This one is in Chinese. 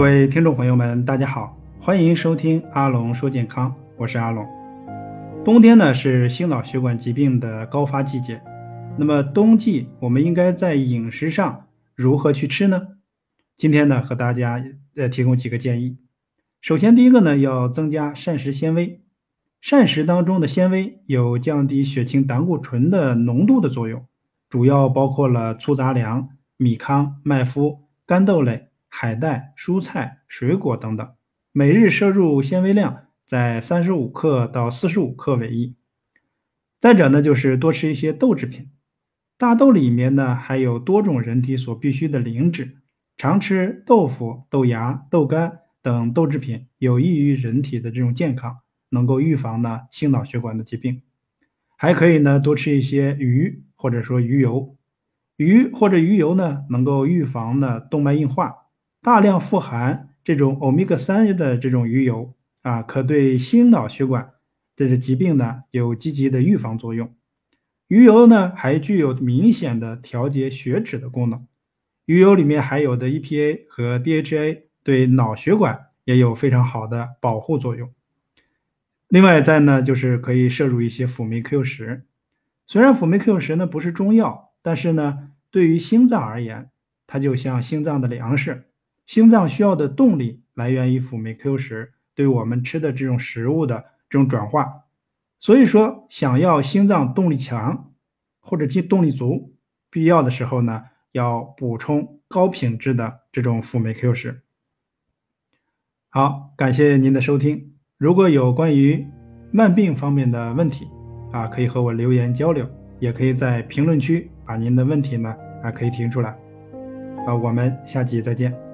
各位听众朋友们，大家好，欢迎收听阿龙说健康，我是阿龙。冬天呢是心脑血管疾病的高发季节，那么冬季我们应该在饮食上如何去吃呢？今天呢和大家呃提供几个建议。首先第一个呢要增加膳食纤维，膳食当中的纤维有降低血清胆固醇的浓度的作用，主要包括了粗杂粮、米糠、麦麸、干豆类。海带、蔬菜、水果等等，每日摄入纤维量在三十五克到四十五克为宜。再者呢，就是多吃一些豆制品，大豆里面呢含有多种人体所必需的磷脂，常吃豆腐、豆芽、豆干等豆制品，有益于人体的这种健康，能够预防呢心脑血管的疾病。还可以呢多吃一些鱼或者说鱼油，鱼或者鱼油呢能够预防呢动脉硬化。大量富含这种欧米伽三的这种鱼油啊，可对心脑血管这个疾病呢有积极的预防作用。鱼油呢还具有明显的调节血脂的功能。鱼油里面含有的 EPA 和 DHA 对脑血管也有非常好的保护作用。另外再呢就是可以摄入一些辅酶 Q 十。虽然辅酶 Q 十呢不是中药，但是呢对于心脏而言，它就像心脏的粮食。心脏需要的动力来源于辅酶 Q 十对我们吃的这种食物的这种转化，所以说想要心脏动力强或者肌动力足，必要的时候呢要补充高品质的这种辅酶 Q 十。好，感谢您的收听。如果有关于慢病方面的问题啊，可以和我留言交流，也可以在评论区把您的问题呢啊可以提出来。啊，我们下期再见。